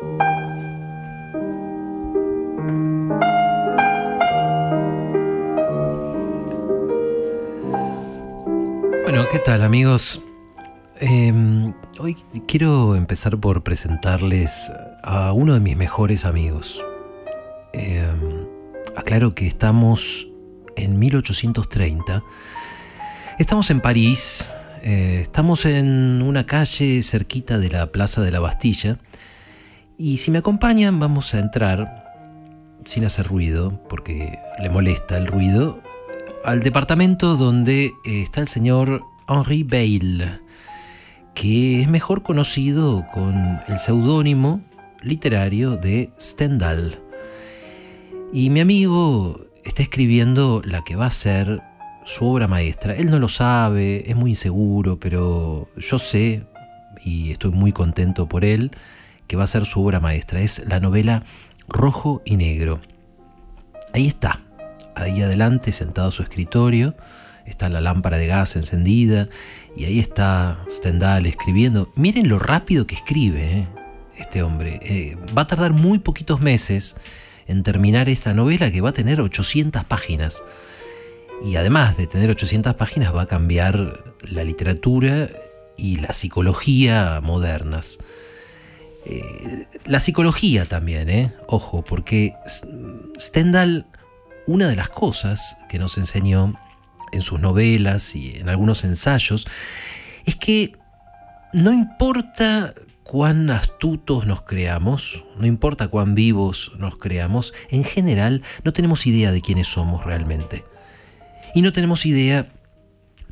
Bueno, ¿qué tal amigos? Em, hoy quiero empezar por presentarles a uno de mis mejores amigos. Em, aclaro que estamos en 1830. Estamos en París, eh, estamos en una calle cerquita de la Plaza de la Bastilla y si me acompañan vamos a entrar sin hacer ruido, porque le molesta el ruido, al departamento donde eh, está el señor Henri Bayle, que es mejor conocido con el seudónimo literario de Stendhal. Y mi amigo está escribiendo la que va a ser su obra maestra. Él no lo sabe, es muy inseguro, pero yo sé, y estoy muy contento por él, que va a ser su obra maestra. Es la novela Rojo y Negro. Ahí está, ahí adelante, sentado a su escritorio, está la lámpara de gas encendida, y ahí está Stendhal escribiendo. Miren lo rápido que escribe ¿eh? este hombre. Eh, va a tardar muy poquitos meses en terminar esta novela que va a tener 800 páginas. Y además de tener 800 páginas va a cambiar la literatura y la psicología modernas. Eh, la psicología también, ¿eh? Ojo, porque Stendhal, una de las cosas que nos enseñó en sus novelas y en algunos ensayos, es que no importa cuán astutos nos creamos, no importa cuán vivos nos creamos, en general no tenemos idea de quiénes somos realmente y no tenemos idea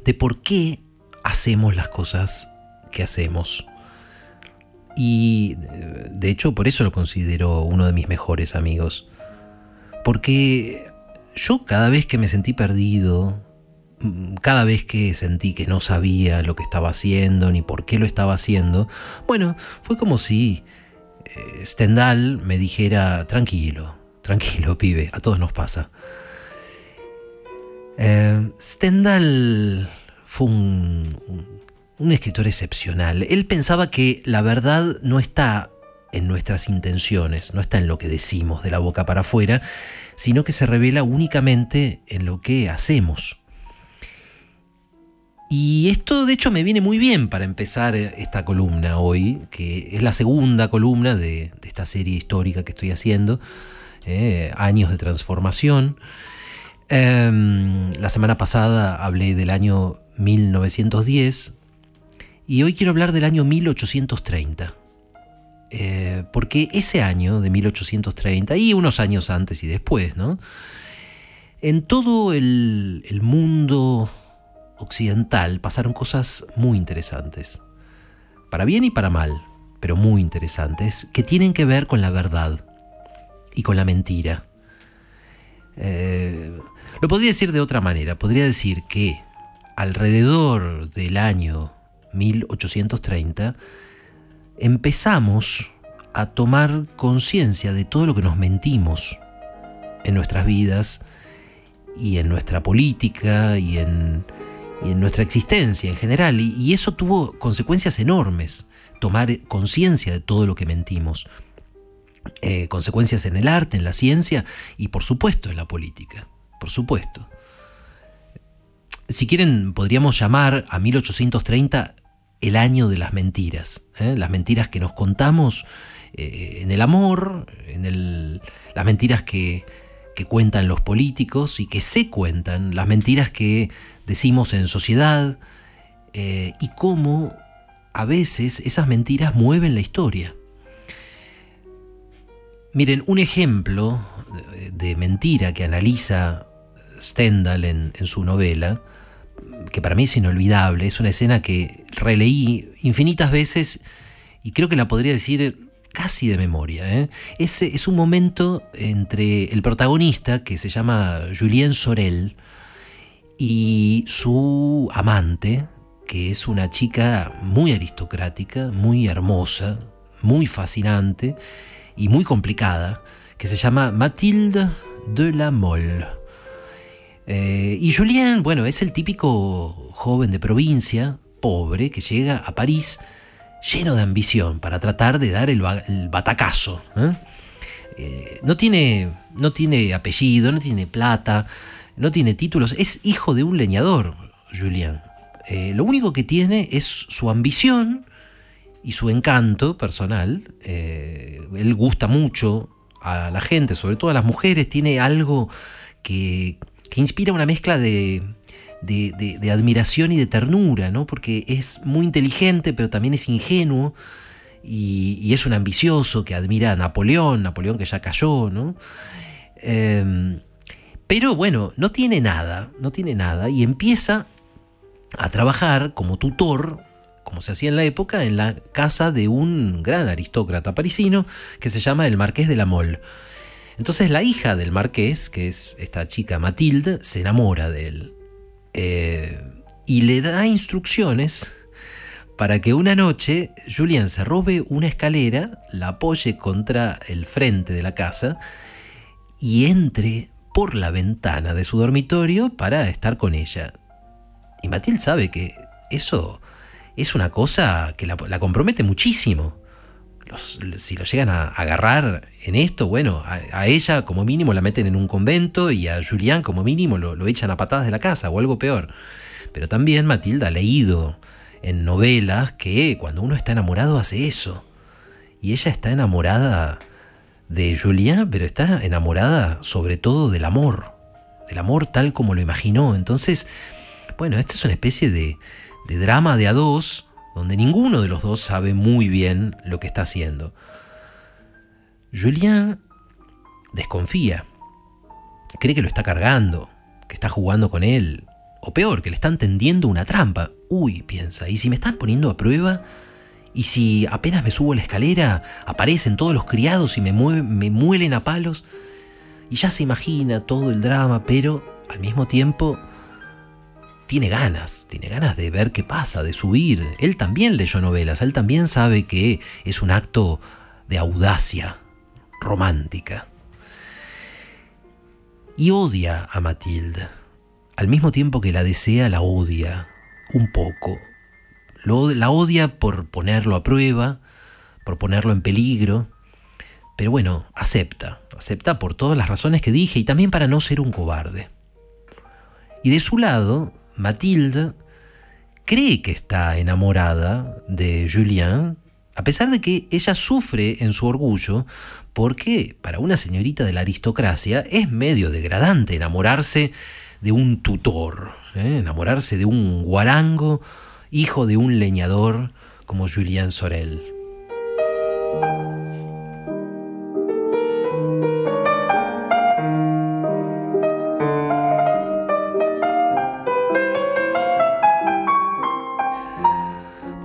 de por qué hacemos las cosas que hacemos. Y de hecho por eso lo considero uno de mis mejores amigos. Porque yo cada vez que me sentí perdido, cada vez que sentí que no sabía lo que estaba haciendo ni por qué lo estaba haciendo, bueno, fue como si eh, Stendhal me dijera, tranquilo, tranquilo, pibe, a todos nos pasa. Eh, Stendhal fue un, un escritor excepcional. Él pensaba que la verdad no está en nuestras intenciones, no está en lo que decimos de la boca para afuera, sino que se revela únicamente en lo que hacemos. Y esto de hecho me viene muy bien para empezar esta columna hoy, que es la segunda columna de, esta serie histórica que estoy haciendo, eh, Años de Transformación. Em, la semana pasada hablé del año 1910 y hoy quiero hablar del año 1830. Eh, porque ese año de 1830 y unos años antes y después, ¿no? En todo el, mundo occidental pasaron cosas muy interesantes. Para bien y para mal, pero muy interesantes, que tienen que ver con la verdad y con la mentira. Eh, lo podría decir de otra manera, podría decir que alrededor del año 1830 empezamos a tomar conciencia de todo lo que nos mentimos en nuestras vidas y en nuestra política y en, nuestra existencia en general. y eso tuvo consecuencias enormes, tomar conciencia de todo lo que mentimos. Eh, consecuencias en el arte, en la ciencia y por supuesto en la política. Por supuesto. Si quieren, podríamos llamar a 1830 el año de las mentiras. ¿eh? Las mentiras que nos contamos eh, en el amor, las mentiras que, que cuentan los políticos y que se cuentan, las mentiras que decimos en sociedad y cómo a veces esas mentiras mueven la historia. Miren, un ejemplo de mentira que analiza Stendhal en, su novela, que para mí es inolvidable, es una escena que releí infinitas veces y creo que la podría decir casi de memoria. ¿eh? Es, es, un momento entre el protagonista, que se llama Julien Sorel, y su amante, que es una chica muy aristocrática, muy hermosa, muy fascinante, y muy complicada que se llama Mathilde de la Mole. Eh, y Julien, bueno, es el típico joven de provincia, pobre, que llega a París lleno de ambición para tratar de dar el, batacazo. ¿eh? Eh, no, tiene, no tiene apellido, no tiene plata, no tiene títulos, es hijo de un leñador, Julián. Eh, lo único que tiene es su ambición y su encanto personal. él gusta mucho a la gente, sobre todo a las mujeres, tiene algo que, que inspira una mezcla de, de, admiración y de ternura, ¿no? Porque es muy inteligente, pero también es ingenuo. Y, es un ambicioso que admira a Napoleón, Napoleón que ya cayó, ¿no? Em, pero bueno, no tiene nada, no tiene nada, y empieza a trabajar como tutor, como se hacía en la época, en la casa de un gran aristócrata parisino que se llama el Marqués de la Mole. Entonces la hija del marqués, que es esta chica Matilde, se enamora de él. Eh, y le da instrucciones para que una noche Julian se robe una escalera, la apoye contra el frente de la casa y entre por la ventana de su dormitorio para estar con ella. Y Matilde sabe que eso es una cosa que la, compromete muchísimo. Si lo llegan a agarrar en esto, bueno, a, ella como mínimo la meten en un convento y a Julián como mínimo lo, lo echan a patadas de la casa o algo peor. Pero también Matilda ha leído en novelas que cuando uno está enamorado hace eso. Y ella está enamorada de Julián, pero está enamorada sobre todo del amor, del amor tal como lo imaginó. Entonces, bueno, esto es una especie de, de drama de a dos, donde ninguno de los dos sabe muy bien lo que está haciendo. Julián desconfía, cree que lo está cargando, que está jugando con él, o peor, que le están tendiendo una trampa. Uy, piensa, ¿y si me están poniendo a prueba? ¿Y si apenas me subo la escalera, aparecen todos los criados y me, me muelen a palos? Y ya se imagina todo el drama, pero al mismo tiempo tiene ganas, tiene ganas de ver qué pasa, de subir. Él también leyó novelas, él también sabe que es un acto de audacia romántica. Y odia a Matilde. Al mismo tiempo que la desea, la odia un poco. la odia por ponerlo a prueba, por ponerlo en peligro. Pero bueno, acepta, acepta por todas las razones que dije y también para no ser un cobarde. Y de su lado, Matilde cree que está enamorada de Julien, a pesar de que ella sufre en su orgullo, porque para una señorita de la aristocracia es medio degradante enamorarse de un tutor, ¿eh? enamorarse de un guarango, hijo de un leñador como Julien Sorel.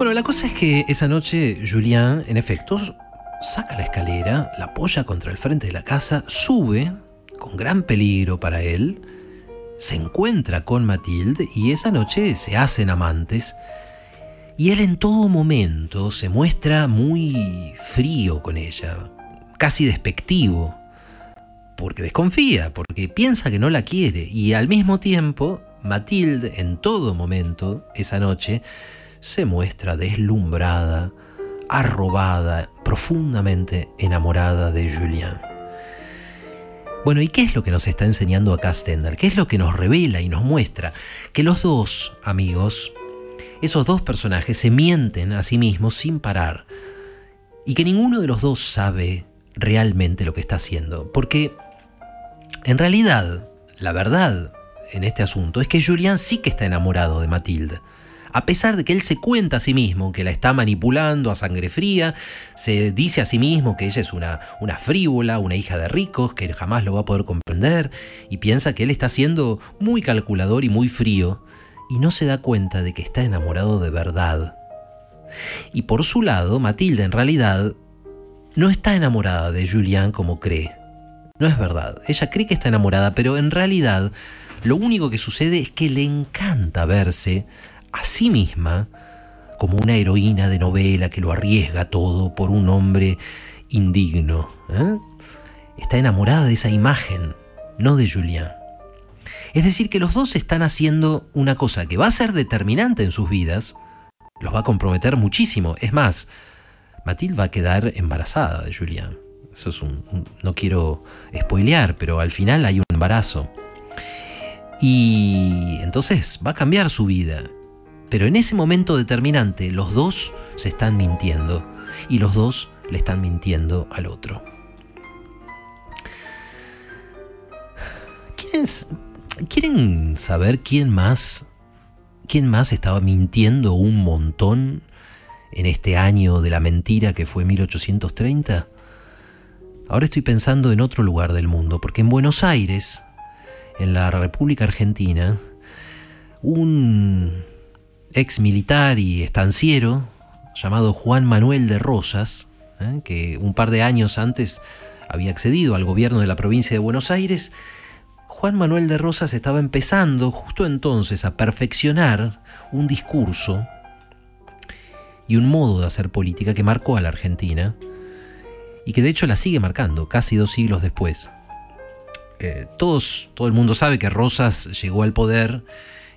Bueno, la cosa es que esa noche Julien, en efecto, saca la escalera, la apoya contra el frente de la casa, sube, con gran peligro para él, se encuentra con Matilde y esa noche se hacen amantes. Y él en todo momento se muestra muy frío con ella, casi despectivo, porque desconfía, porque piensa que no la quiere. Y al mismo tiempo, Matilde en todo momento, esa noche, se muestra deslumbrada, arrobada, profundamente enamorada de Julien. Bueno, ¿y qué es lo que nos está enseñando acá Stendhal? ¿Qué es lo que nos revela y nos muestra? Que los dos, amigos, esos dos personajes se mienten a sí mismos sin parar y que ninguno de los dos sabe realmente lo que está haciendo. Porque en realidad, la verdad en este asunto es que Julian sí que está enamorado de Matilde a pesar de que él se cuenta a sí mismo que la está manipulando a sangre fría, se dice a sí mismo que ella es una, frívola, una hija de ricos, que jamás lo va a poder comprender, y piensa que él está siendo muy calculador y muy frío, y no se da cuenta de que está enamorado de verdad. Y por su lado, Matilda en realidad no está enamorada de Julián como cree. No es verdad. Ella cree que está enamorada, pero en realidad lo único que sucede es que le encanta verse a sí misma como una heroína de novela que lo arriesga todo por un hombre indigno. ¿eh? Está enamorada de esa imagen, no de Julián. Es decir, que los dos están haciendo una cosa que va a ser determinante en sus vidas, los va a comprometer muchísimo. Es más, Matilde va a quedar embarazada de Julián. Eso es un, no quiero spoilear, pero al final hay un embarazo. Y entonces va a cambiar su vida. Pero en ese momento determinante, los dos se están mintiendo. Y los dos le están mintiendo al otro. ¿Quieren, ¿quieren saber quién más? ¿Quién más estaba mintiendo un montón en este año de la mentira que fue 1830? Ahora estoy pensando en otro lugar del mundo, porque en Buenos Aires, en la República Argentina, un ex militar y estanciero llamado Juan Manuel de Rosas, ¿eh? que un par de años antes había accedido al gobierno de la provincia de Buenos Aires, Juan Manuel de Rosas estaba empezando justo entonces a perfeccionar un discurso y un modo de hacer política que marcó a la Argentina y que de hecho la sigue marcando casi dos siglos después. Eh, todos, todo el mundo sabe que Rosas llegó al poder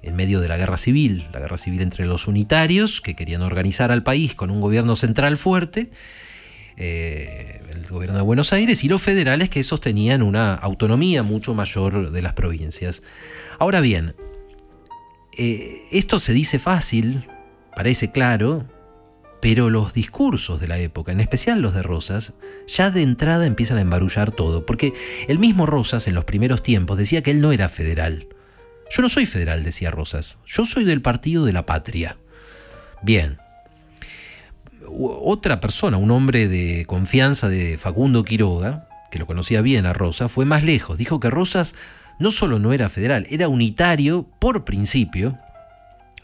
en medio de la guerra civil, la guerra civil entre los unitarios, que querían organizar al país con un gobierno central fuerte, eh, el gobierno de Buenos Aires, y los federales que sostenían una autonomía mucho mayor de las provincias. Ahora bien, eh, esto se dice fácil, parece claro, pero los discursos de la época, en especial los de Rosas, ya de entrada empiezan a embarullar todo, porque el mismo Rosas en los primeros tiempos decía que él no era federal. Yo no soy federal, decía Rosas, yo soy del Partido de la Patria. Bien. Otra persona, un hombre de confianza de Facundo Quiroga, que lo conocía bien a Rosas, fue más lejos. Dijo que Rosas no solo no era federal, era unitario por principio,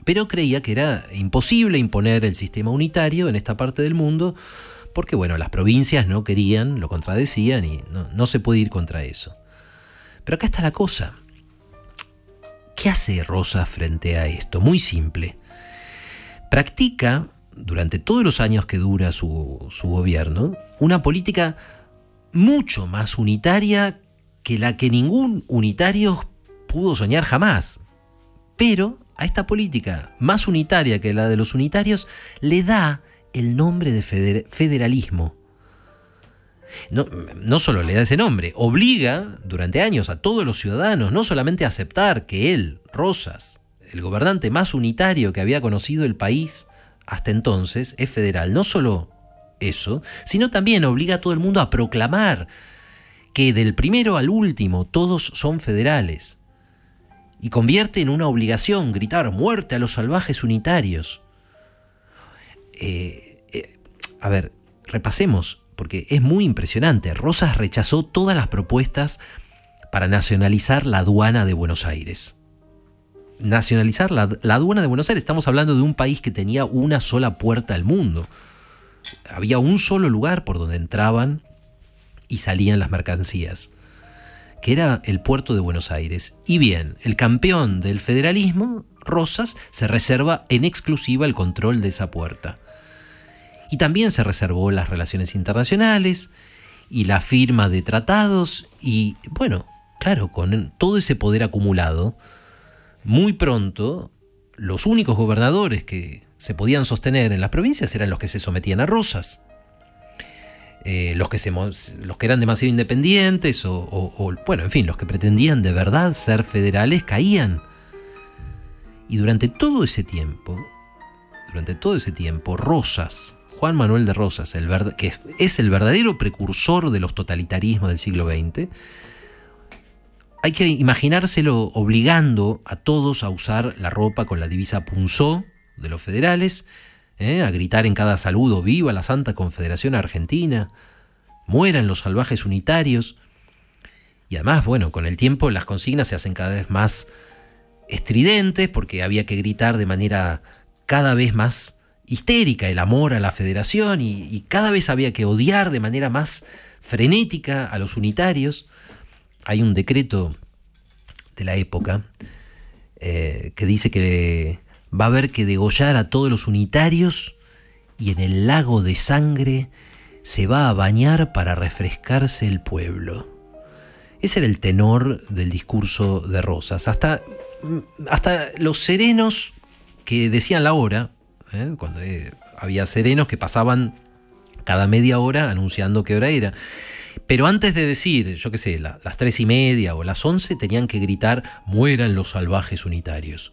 pero creía que era imposible imponer el sistema unitario en esta parte del mundo porque bueno, las provincias no querían, lo contradecían y no, no se puede ir contra eso. Pero acá está la cosa. ¿Qué hace Rosa frente a esto? Muy simple. Practica, durante todos los años que dura su, su gobierno, una política mucho más unitaria que la que ningún unitario pudo soñar jamás. Pero a esta política más unitaria que la de los unitarios le da el nombre de federalismo. No, solo le da ese nombre, obliga durante años a todos los ciudadanos no solamente a aceptar que él, Rosas, el gobernante más unitario que había conocido el país hasta entonces, es federal. No solo eso, sino también obliga a todo el mundo a proclamar que del primero al último todos son federales y convierte en una obligación gritar muerte a los salvajes unitarios. Eh, eh, a ver, repasemos, porque es muy impresionante. Rosas rechazó todas las propuestas para nacionalizar la aduana de Buenos Aires. Nacionalizar la, aduana de Buenos Aires, estamos hablando de un país que tenía una sola puerta al mundo. Había un solo lugar por donde entraban y salían las mercancías que era el puerto de Buenos Aires. Y bien, el campeón del federalismo, Rosas, se reserva en exclusiva el control de esa puerta. Y también se reservó las relaciones internacionales y la firma de tratados y, bueno, claro, con todo ese poder acumulado, muy pronto los únicos gobernadores que se podían sostener en las provincias eran los que se sometían a Rosas. Eh, los, que se, los que eran demasiado independientes o, bueno, en fin, los que pretendían de verdad ser federales caían. Y durante todo ese tiempo, durante todo ese tiempo, Rosas, Juan Manuel de Rosas, el que es, el verdadero precursor de los totalitarismos del siglo XX, hay que imaginárselo obligando a todos a usar la ropa con la divisa punzó de los federales, ¿eh? a gritar en cada saludo, viva la Santa Confederación Argentina, mueran los salvajes unitarios. Y además, bueno, con el tiempo las consignas se hacen cada vez más estridentes porque había que gritar de manera cada vez más histérica el amor a la federación y, cada vez había que odiar de manera más frenética a los unitarios. Hay un decreto de la época eh, que dice que va a haber que degollar a todos los unitarios y en el lago de sangre se va a bañar para refrescarse el pueblo. Ese era el tenor del discurso de Rosas. Hasta, hasta los serenos que decían la hora, ¿eh? cuando eh, había serenos que pasaban cada media hora anunciando qué hora era. Pero antes de decir, yo qué sé, las tres y media o las once, tenían que gritar, mueran los salvajes unitarios.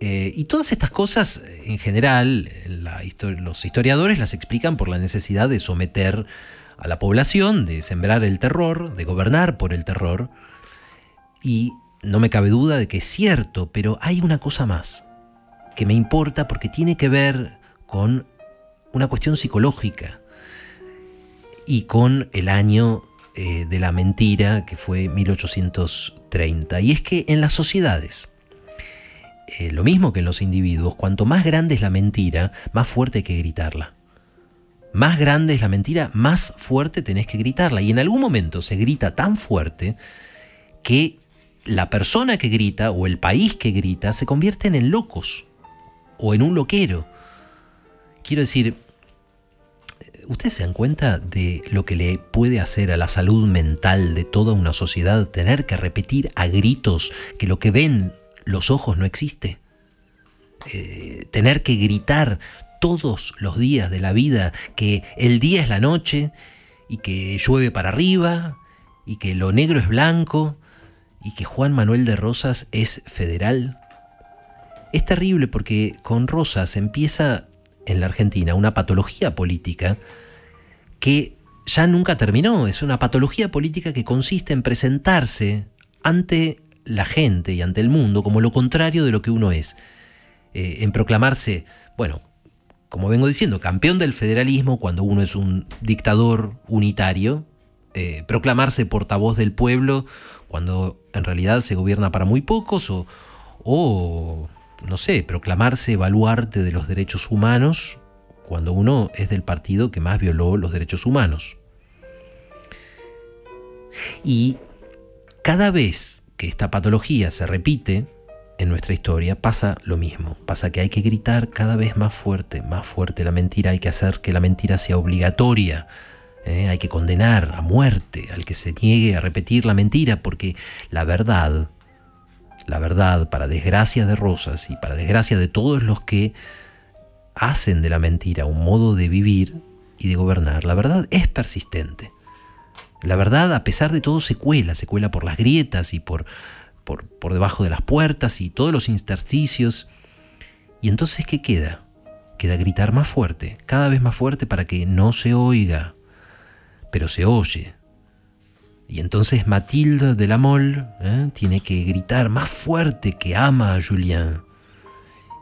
Eh, y todas estas cosas, en general, los historiadores las explican por la necesidad de someter a la población, de sembrar el terror, de gobernar por el terror. Y no me cabe duda de que es cierto, pero hay una cosa más que me importa porque tiene que ver con una cuestión psicológica y con el año eh, de la mentira que fue 1830. Y es que en las sociedades, eh, lo mismo que en los individuos, cuanto más grande es la mentira, más fuerte hay que gritarla. Más grande es la mentira, más fuerte tenés que gritarla. Y en algún momento se grita tan fuerte que la persona que grita o el país que grita se convierten en locos o en un loquero. Quiero decir, ¿ustedes se dan cuenta de lo que le puede hacer a la salud mental de toda una sociedad tener que repetir a gritos que lo que ven los ojos no existe? Eh, tener que gritar todos los días de la vida que el día es la noche y que llueve para arriba y que lo negro es blanco y que Juan Manuel de Rosas es federal. Es terrible porque con Rosas empieza en la Argentina una patología política que ya nunca terminó. Es una patología política que consiste en presentarse ante la gente y ante el mundo como lo contrario de lo que uno es. Eh, en proclamarse, bueno, como vengo diciendo, campeón del federalismo cuando uno es un dictador unitario, eh, proclamarse portavoz del pueblo cuando en realidad se gobierna para muy pocos o, o no sé, proclamarse baluarte de los derechos humanos cuando uno es del partido que más violó los derechos humanos. Y cada vez que esta patología se repite en nuestra historia, pasa lo mismo. Pasa que hay que gritar cada vez más fuerte, más fuerte la mentira, hay que hacer que la mentira sea obligatoria. ¿eh? Hay que condenar a muerte al que se niegue a repetir la mentira, porque la verdad la verdad, para desgracia de Rosas y para desgracia de todos los que hacen de la mentira un modo de vivir y de gobernar, la verdad es persistente. La verdad, a pesar de todo, se cuela, se cuela por las grietas y por, por, por debajo de las puertas y todos los intersticios. Y entonces, ¿qué queda? Queda gritar más fuerte, cada vez más fuerte para que no se oiga, pero se oye, y entonces Mathilde de la Mole ¿eh? tiene que gritar más fuerte que ama a Julien.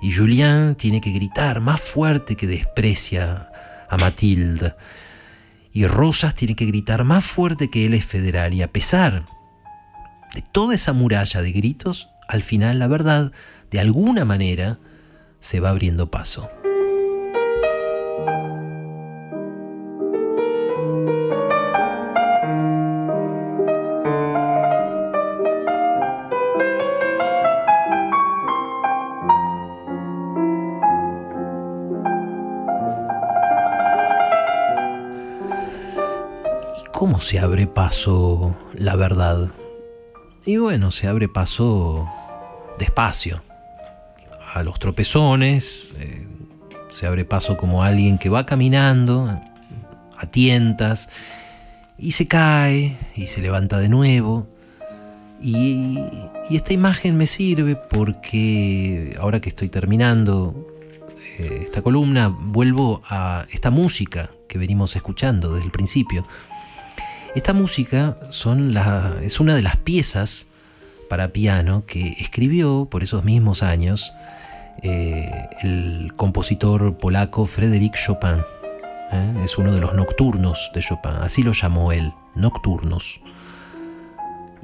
Y Julien tiene que gritar más fuerte que desprecia a Mathilde. Y Rosas tiene que gritar más fuerte que él es federal. Y a pesar de toda esa muralla de gritos, al final la verdad, de alguna manera, se va abriendo paso. ¿Cómo se abre paso la verdad? Y bueno, se abre paso despacio, a los tropezones, eh, se abre paso como alguien que va caminando a tientas y se cae y se levanta de nuevo. Y, esta imagen me sirve porque ahora que estoy terminando eh, esta columna, vuelvo a esta música que venimos escuchando desde el principio. Esta música es una de las piezas para piano que escribió por esos mismos años eh, el compositor polaco Frédéric Chopin. ¿eh? Es uno de los nocturnos de Chopin, así lo llamó él, nocturnos.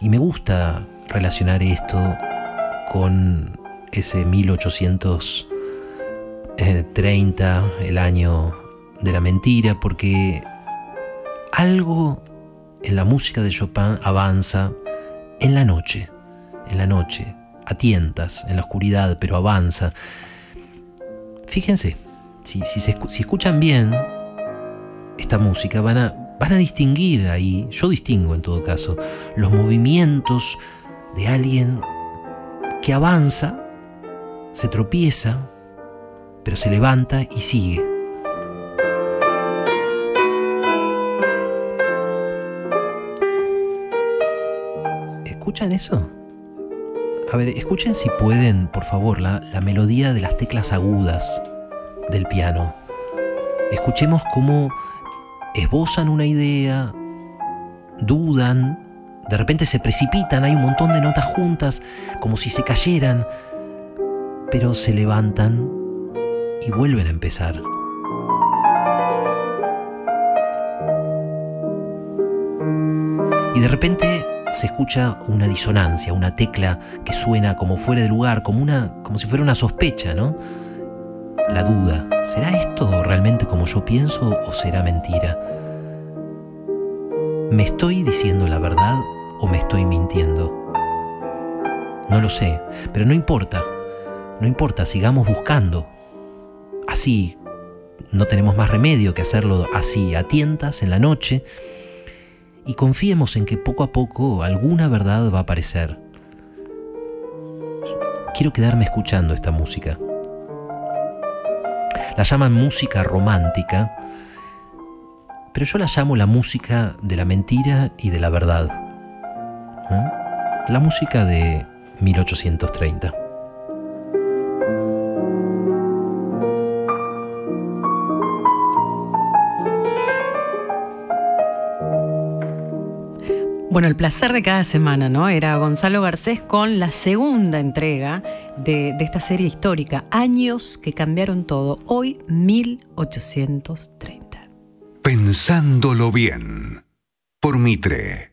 Y me gusta relacionar esto con ese 1830, el año de la mentira, porque algo en la música de Chopin avanza en la noche, en la noche, a tientas, en la oscuridad, pero avanza. Fíjense, si, escuchan bien esta música, van a, van a distinguir ahí, yo distingo en todo caso, los movimientos de alguien que avanza, se tropieza, pero se levanta y sigue. ¿Escuchan eso? A ver, escuchen si pueden, por favor, la, la melodía de las teclas agudas del piano. Escuchemos cómo esbozan una idea, dudan, de repente se precipitan, hay un montón de notas juntas, como si se cayeran, pero se levantan y vuelven a empezar. Y de repente se escucha una disonancia, una tecla que suena como fuera de lugar, como, una, como si fuera una sospecha, ¿no? La duda, ¿será esto realmente como yo pienso o será mentira? ¿Me estoy diciendo la verdad o me estoy mintiendo? No lo sé, pero no importa. No importa, sigamos buscando. Así, no tenemos más remedio que hacerlo así, a tientas, en la noche, y confiemos en que poco a poco alguna verdad va a aparecer. Quiero quedarme escuchando esta música. La llaman música romántica, pero yo la llamo la música de la mentira y de la verdad. ¿Eh? La música de 1830. Bueno, el placer de cada semana, ¿no? Era Gonzalo Garcés con la segunda entrega de, de, esta serie histórica, Años que cambiaron todo, hoy 1830. Pensándolo bien, por Mitre.